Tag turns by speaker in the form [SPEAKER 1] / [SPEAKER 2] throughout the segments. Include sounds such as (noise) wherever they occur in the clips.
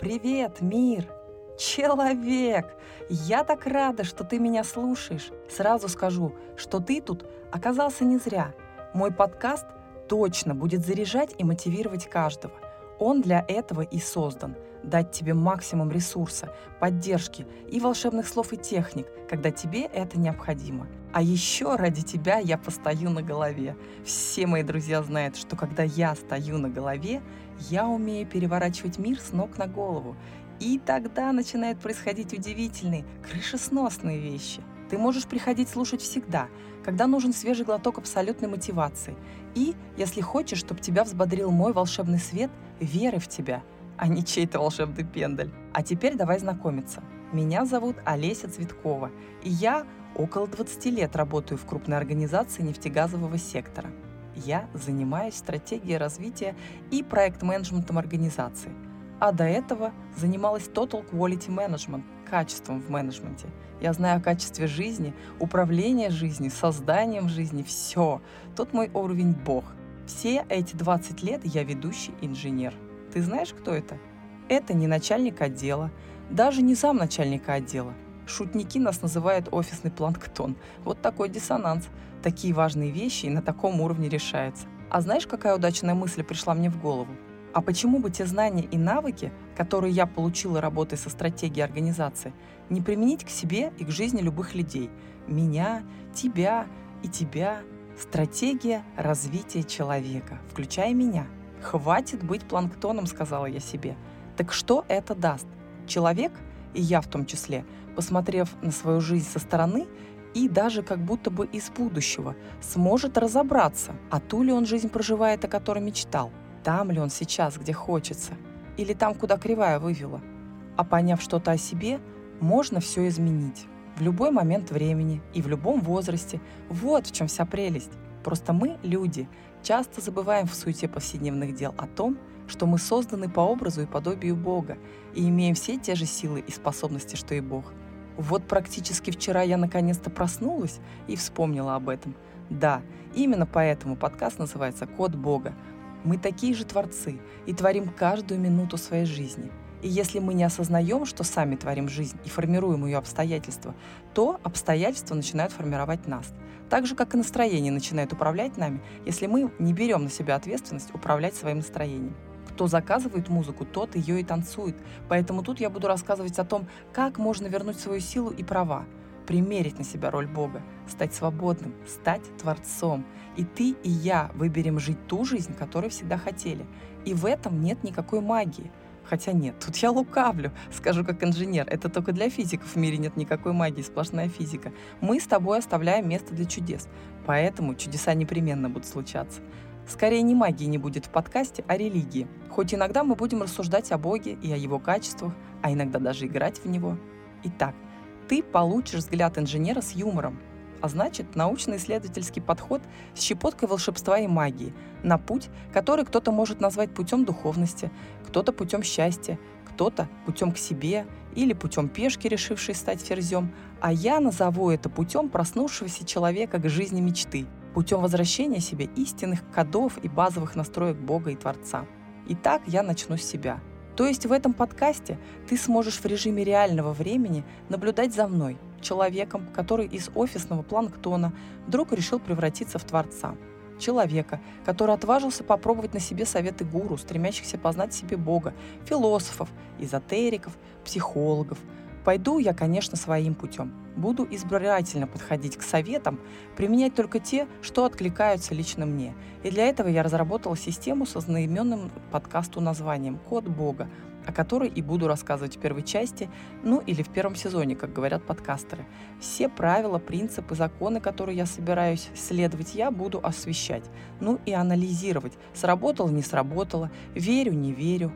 [SPEAKER 1] Привет, мир! Человек! Я так рада, что ты меня слушаешь. Сразу скажу, что ты тут оказался не зря. Мой подкаст точно будет заряжать и мотивировать каждого. Он для этого и создан – дать тебе максимум ресурса, поддержки и волшебных слов и техник, когда тебе это необходимо. А еще ради тебя я постою на голове. Все мои друзья знают, что когда я стою на голове, я умею переворачивать мир с ног на голову. И тогда начинают происходить удивительные, крышесносные вещи. Ты можешь приходить слушать всегда, когда нужен свежий глоток абсолютной мотивации. И, если хочешь, чтобы тебя взбодрил мой волшебный свет, веры в тебя – а не чей-то волшебный пендаль. А теперь давай знакомиться. Меня зовут Олеся Цветкова, и я около 20 лет работаю в крупной организации нефтегазового сектора. Я занимаюсь стратегией развития и проект-менеджментом организации. А до этого занималась Total Quality Management, качеством в менеджменте. Я знаю о качестве жизни, управлении жизнью, созданием жизни, все. Тут мой уровень бог. Все эти 20 лет я ведущий инженер – ты знаешь, кто это? Это не начальник отдела, даже не зам начальника отдела. Шутники нас называют офисный планктон. Вот такой диссонанс. Такие важные вещи и на таком уровне решаются. А знаешь, какая удачная мысль пришла мне в голову? А почему бы те знания и навыки, которые я получила работой со стратегией организации, не применить к себе и к жизни любых людей? Меня, тебя и тебя. Стратегия развития человека, включая меня – «Хватит быть планктоном», — сказала я себе. Так что это даст? Человек, и я в том числе, посмотрев на свою жизнь со стороны и даже как будто бы из будущего, сможет разобраться, а ту ли он жизнь проживает, о которой мечтал, там ли он сейчас, где хочется, или там, куда кривая вывела. А поняв что-то о себе, можно все изменить. В любой момент времени и в любом возрасте. Вот в чем вся прелесть. Просто мы, люди, часто забываем в суете повседневных дел о том, что мы созданы по образу и подобию Бога и имеем все те же силы и способности, что и Бог. Вот практически вчера я наконец-то проснулась и вспомнила об этом. Да, именно поэтому подкаст называется «Код Бога». Мы такие же творцы и творим каждую минуту своей жизни – и если мы не осознаем, что сами творим жизнь и формируем ее обстоятельства, то обстоятельства начинают формировать нас. Так же, как и настроение начинает управлять нами, если мы не берем на себя ответственность управлять своим настроением. Кто заказывает музыку, тот ее и танцует. Поэтому тут я буду рассказывать о том, как можно вернуть свою силу и права, примерить на себя роль Бога, стать свободным, стать Творцом. И ты, и я выберем жить ту жизнь, которую всегда хотели. И в этом нет никакой магии – Хотя нет, тут я лукавлю, (laughs) скажу как инженер. Это только для физиков в мире нет никакой магии, сплошная физика. Мы с тобой оставляем место для чудес, поэтому чудеса непременно будут случаться. Скорее не магии не будет в подкасте, а религии. Хоть иногда мы будем рассуждать о Боге и о его качествах, а иногда даже играть в него. Итак, ты получишь взгляд инженера с юмором, а значит научно-исследовательский подход с щепоткой волшебства и магии на путь, который кто-то может назвать путем духовности, кто-то путем счастья, кто-то путем к себе или путем пешки, решившей стать ферзем, а я назову это путем проснувшегося человека к жизни мечты, путем возвращения себе истинных кодов и базовых настроек Бога и Творца. Итак, я начну с себя. То есть в этом подкасте ты сможешь в режиме реального времени наблюдать за мной – человеком, который из офисного планктона вдруг решил превратиться в творца. Человека, который отважился попробовать на себе советы гуру, стремящихся познать себе Бога, философов, эзотериков, психологов. Пойду я, конечно, своим путем. Буду избирательно подходить к советам, применять только те, что откликаются лично мне. И для этого я разработала систему со знаменным подкасту названием «Код Бога», о которой и буду рассказывать в первой части, ну или в первом сезоне, как говорят подкастеры. Все правила, принципы, законы, которые я собираюсь следовать, я буду освещать, ну и анализировать, сработало, не сработало, верю, не верю.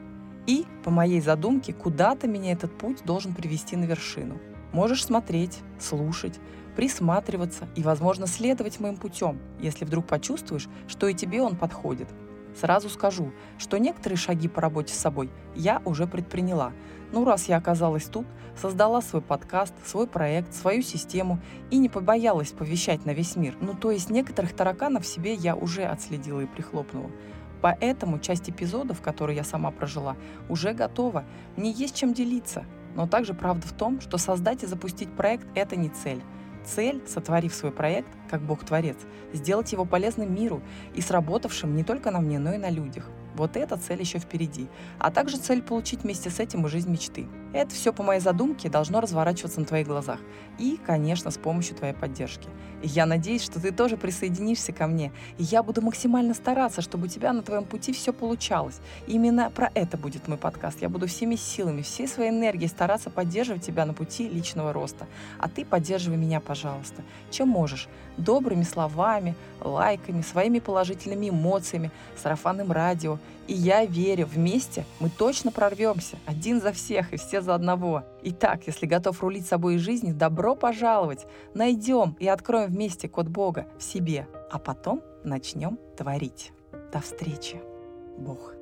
[SPEAKER 1] И, по моей задумке, куда-то меня этот путь должен привести на вершину. Можешь смотреть, слушать, присматриваться и, возможно, следовать моим путем, если вдруг почувствуешь, что и тебе он подходит – Сразу скажу, что некоторые шаги по работе с собой я уже предприняла. Ну, раз я оказалась тут, создала свой подкаст, свой проект, свою систему и не побоялась повещать на весь мир. Ну, то есть некоторых тараканов себе я уже отследила и прихлопнула. Поэтому часть эпизодов, которые я сама прожила, уже готова. Мне есть чем делиться. Но также правда в том, что создать и запустить проект – это не цель. Цель, сотворив свой проект, как Бог-творец, сделать его полезным миру и сработавшим не только на мне, но и на людях – вот эта цель еще впереди. А также цель получить вместе с этим и жизнь мечты. Это все по моей задумке должно разворачиваться на твоих глазах. И, конечно, с помощью твоей поддержки. Я надеюсь, что ты тоже присоединишься ко мне. И я буду максимально стараться, чтобы у тебя на твоем пути все получалось. Именно про это будет мой подкаст. Я буду всеми силами, всей своей энергией стараться поддерживать тебя на пути личного роста. А ты поддерживай меня, пожалуйста. Чем можешь? Добрыми словами, лайками, своими положительными эмоциями, сарафанным радио, и я верю, вместе мы точно прорвемся. Один за всех и все за одного. Итак, если готов рулить собой и жизнью, добро пожаловать. Найдем и откроем вместе код Бога в себе. А потом начнем творить. До встречи. Бог.